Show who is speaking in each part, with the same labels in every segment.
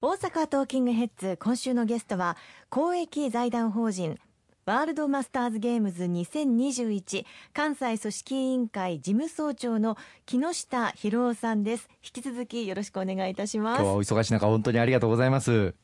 Speaker 1: 大阪トーキングヘッズ今週のゲストは公益財団法人ワールドマスターズゲームズ2021関西組織委員会事務総長の木下博夫さんです。引き続きよろしくお願いいたします。
Speaker 2: 今日はお忙しい中本当にありがとうございます。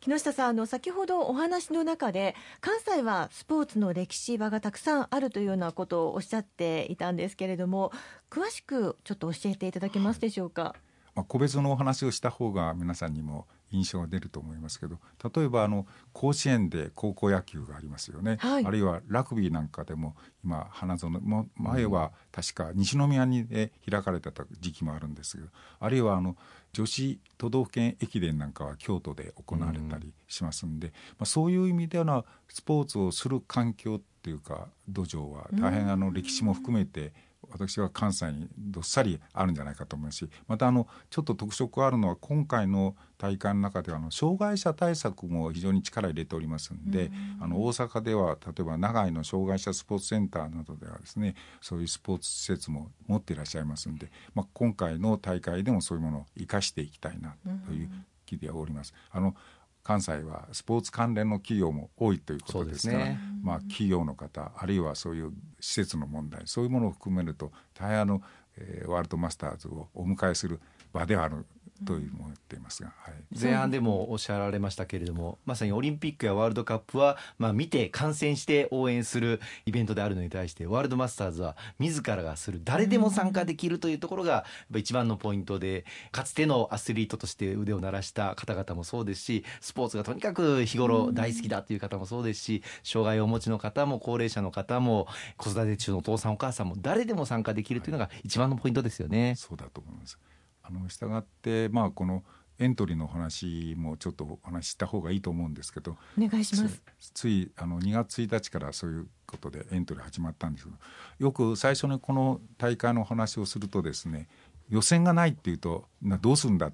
Speaker 1: 木下さんあの先ほどお話の中で関西はスポーツの歴史場がたくさんあるというようなことをおっしゃっていたんですけれども詳しくちょっと教えていただけますでしょうか、はい
Speaker 3: まあ、個別のお話をした方が皆さんにも印象が出ると思いますけど例えばあの甲子園で高校野球がありますよね、はい、あるいはラグビーなんかでも今花園も前は確か西宮に、え開かれてた時期もあるんですけどあるいはあの女子都道府県駅伝なんかは京都で行われたりしますんで、まあ、そういう意味ではスポーツをする環境っていうか土壌は大変あの歴史も含めて私は関西にどっさりあるんじゃないかと思いますしまたあのちょっと特色があるのは今回の大会の中ではあの障害者対策も非常に力入れておりますんで、あの大阪では例えば長井の障害者スポーツセンターなどではですねそういうスポーツ施設も持っていらっしゃいますんで、まあ、今回の大会でもそういうものを生かしていきたいなという気でおります。あの関西はスポーツ関連の企業も多いということですから、ね、まあ、企業の方あるいはそういう施設の問題そういうものを含めると大変あの、えー、ワールドマスターズをお迎えする場ではあるという思っていますが、はい、
Speaker 2: 前半でもおっしゃられましたけれどもまさにオリンピックやワールドカップは、まあ、見て観戦して応援するイベントであるのに対してワールドマスターズは自らがする誰でも参加できるというところが一番のポイントでかつてのアスリートとして腕を鳴らした方々もそうですしスポーツがとにかく日頃大好きだという方もそうですし障害をお持ちの方も高齢者の方も子育て中のお父さんお母さんも誰でも参加できるというのが一番のポイントですよね。
Speaker 3: そうだと思いますあの従ってまあこのエントリーの話もちょっとお話しした方がいいと思うんですけど
Speaker 1: お願いします。
Speaker 3: ついあの2月1日からそういうことでエントリー始まったんですけどよく最初にこの大会の話をするとですね予選がないっていうとどうするんだ、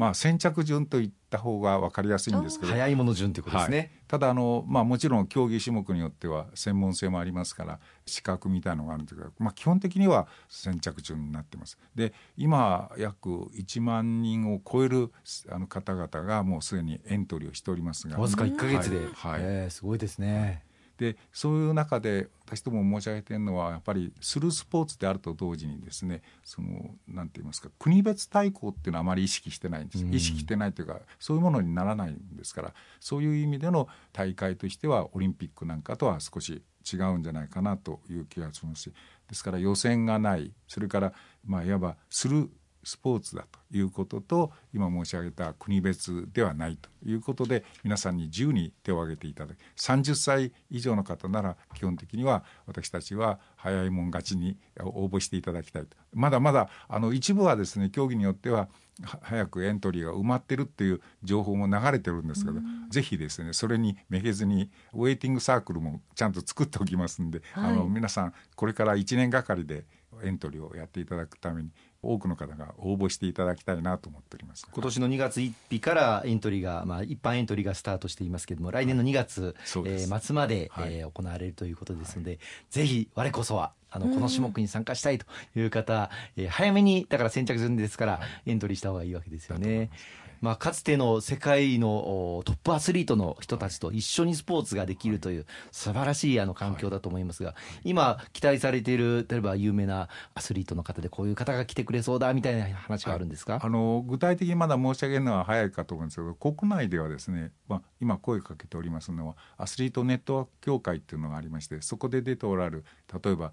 Speaker 3: まあ、先着順といった方が分かりやすいんですけど。
Speaker 2: 早いもの順ということですね、はい、
Speaker 3: ただあの、まあ、もちろん競技種目によっては専門性もありますから資格みたいのがあるんですけど、まあ、基本的には先着順になってます。で今約1万人を超えるあの方々がもうすでにエントリーをしておりますが。
Speaker 2: わずか1か月で、はい。はい、えー、すごいですね。
Speaker 3: でそういう中で私ども申し上げているのはやっぱりするスポーツであると同時にですねそのなんて言いますか国別対抗っていうのはあまり意識してないんです、うん、意識してないというかそういうものにならないんですからそういう意味での大会としてはオリンピックなんかとは少し違うんじゃないかなという気がしますしですから予選がないそれからまあいわばするスポーツだということと今申し上げた国別ではないということで皆さんに自由に手を挙げていただき30歳以上の方なら基本的には私たちは早いもん勝ちに応募していただきたいと。まだまだあの一部はですね競技によっては早くエントリーが埋まってるっていう情報も流れてるんですけど、ぜひですねそれにめげずにウェイティングサークルもちゃんと作っておきますんで、はい、あの皆さんこれから1年がかりでエントリーをやっていただくために多くの方が応募していただきたいなと思っております。
Speaker 2: 今年の2月1日からエントリーが、まあ、一般エントリーがスタートしていますけれども来年の2月、はい、えー、末まで、はい、えー、行われるということですので、はい、ぜひ我こそはあのこの種目に参加したいという方、えー、早めにだから先着順ですからエントリーした方がいいわけですよね。まあ、かつての世界のトップアスリートの人たちと一緒にスポーツができるという素晴らしいあの環境だと思いますが、今期待されている例えば有名なアスリートの方でこういう方が来てくれそうだみたいな話はあるんですか、
Speaker 3: あの具体的にまだ申し上げるのは早いかと思うんですけど国内ではですね、まあ、今声かけておりますのはアスリートネットワーク協会っていうのがありましてそこで出ておられる例えば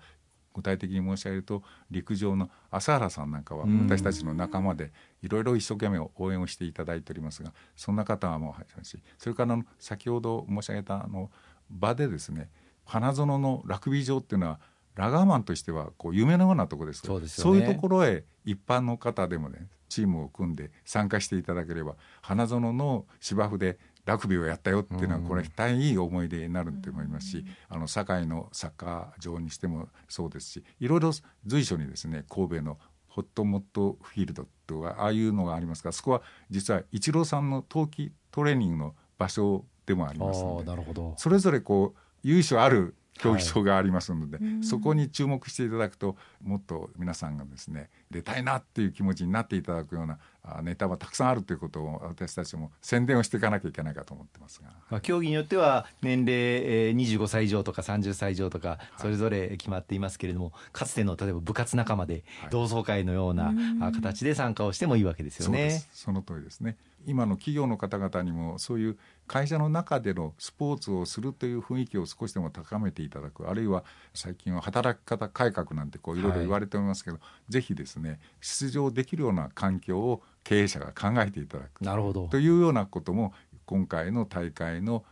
Speaker 3: 具体的に申し上げると陸上の朝原さんなんかは私たちの仲間でいろいろ一生懸命応援をしていただいておりますがそんな方はもうしそれから先ほど申し上げたあの場でですね花園のラグビー場っていうのはラガーマンとしてはこう夢のようなところです。そうです、ね、そういうところへ一般の方でもねチームを組んで参加していただければ花園の芝生でラグビーをやったよっていうのはこれ大変いい思い出になると思いますし、あの堺のサッカー場にしてもそうですしいろいろ随所にですね神戸のホットモットフィールドとかああいうのがありますがそこは実はイチローさんの冬季トレーニングの場所でもありますのでそれぞれこう由緒ある競技場がありますので、はい、そこに注目していただくともっと皆さんがですね出たいなっていう気持ちになっていただくようなネタはたくさんあるということを私たちも宣伝をしていかなきゃいけないかと思ってますが、
Speaker 2: まあ、競技によっては年齢25歳以上とか30歳以上とかそれぞれ決まっていますけれども、はい、かつての例えば部活仲間で同窓会のような形で参加をしてもいいわけですよね。
Speaker 3: その通りですね今の企業の方々にもそういう会社の中でのスポーツをするという雰囲気を少しでも高めていただく。あるいは最近は働き方改革なんてこういろいろ言われておりますけど、はい、ぜひですね出場できるような環境を経営者が考えていただく。
Speaker 2: なるほど。
Speaker 3: というようなことも今回の大会の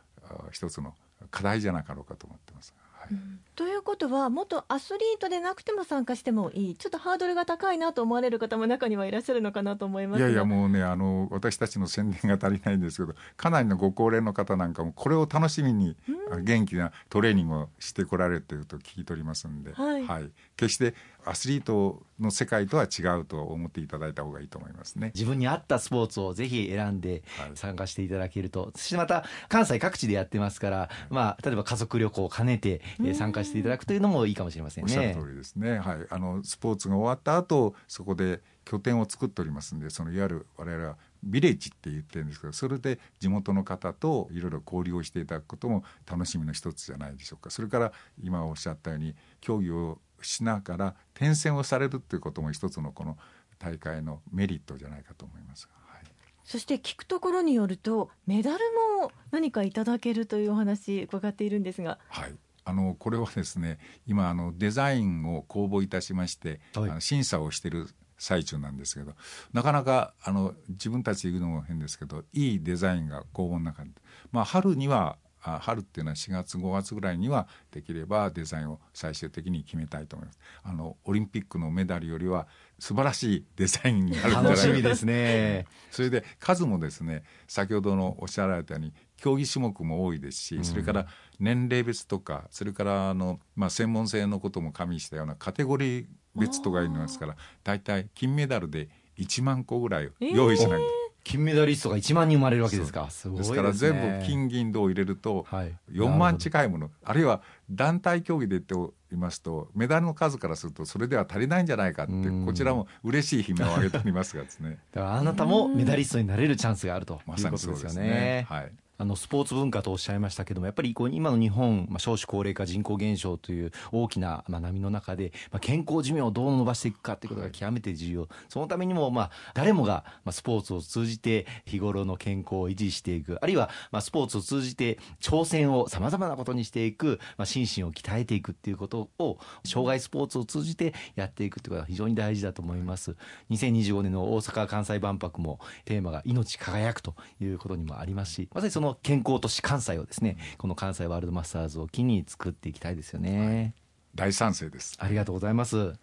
Speaker 3: 一つの課題じゃなかろうかと思ってます。
Speaker 1: はい、ということは元アスリートでなくても参加してもいい。ちょっとハードルが高いなと思われる方も中にはいらっしゃるのかなと思います
Speaker 3: いやいやもうねあの私たちの宣伝が足りないんですけどかなりのご高齢の方なんかもこれを楽しみに元気なトレーニングをしてこられるというと聞いておりますんで、はい、はい、決してアスリートの世界とは違うと思っていただいた方がいいと思いますね。
Speaker 2: 自分に合ったスポーツをぜひ選んで参加していただけると、はい、そしてまた関西各地でやってますから、まあ、例えば家族旅行を兼ねて参加していただくというのもいいかもしれませんね。
Speaker 3: おっしゃる通りですね、はい、あのスポーツが終わった後そこで拠点を作っておりますんでそのいわゆる我々はビレッジって言ってるんですけどそれで地元の方といろいろ交流をしていただくことも楽しみの一つじゃないでしょうか。それから今おっしゃったように競技をしながら転戦をされるっていうことも一つのこの大会のメリットじゃないかと思いますはい、
Speaker 1: そして聞くところによるとメダルも何かいただけるというお話伺っているんですが。
Speaker 3: はいあのこれはですね今あのデザインを公募いたしまして、はい、あの審査をしている最中なんですけどなかなかあの自分たちで言うのも変ですけどいいデザインが公募の中に、まあ、春には春っていうのは4月5月ぐらいにはできればデザインを最終的に決めたいと思います。あのオリンピックのメダルよりは素晴らしいデザインになるんじゃないか楽
Speaker 2: しみですね。
Speaker 3: それで数もですね先ほどのおっしゃられたように競技種目も多いですし、それから年齢別とかそれからあの、まあ、専門性のことも加味したようなカテゴリー別とか言いますから大体金メダルで1万個ぐらい用意しないと。えー
Speaker 2: 金メダリストが1万人生まれるわけですか。すごいです、
Speaker 3: ね、から全部金銀銅を入れると4万近いもの、はい、あるいは団体競技で言っていますとメダルの数からするとそれでは足りないんじゃないかってこちらも嬉しい悲鳴を上げておりますがですね。
Speaker 2: だからあなたもメダリストになれるチャンスがあるということですよね。ま、すね。はいあのスポーツ文化とおっしゃいましたけどもやっぱりこう今の日本、まあ、少子高齢化人口減少という大きな、まあ、波の中で、まあ、健康寿命をどう伸ばしていくかということが極めて重要。そのためにも、まあ、誰もが、まあ、スポーツを通じて日頃の健康を維持していく。あるいは、まあ、スポーツを通じて挑戦をさまざまなことにしていく、まあ、心身を鍛えていくっていうことを障害スポーツを通じてやっていくということが非常に大事だと思います。2025年の大阪・関西万博もテーマが命輝くということにもありますしまさにその健康都市関西をですねこの関西ワールドマスターズを機に作っていきたいですよね、
Speaker 3: はい、大賛成です。
Speaker 2: ありがとうございます。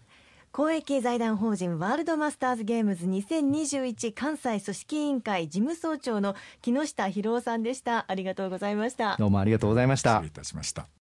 Speaker 1: 公益財団法人ワールドマスターズゲームズ2021関西組織委員会事務総長の木下博夫さんでした。ありがとうございました。
Speaker 2: どうもありがとうございました。
Speaker 3: 失礼いたしました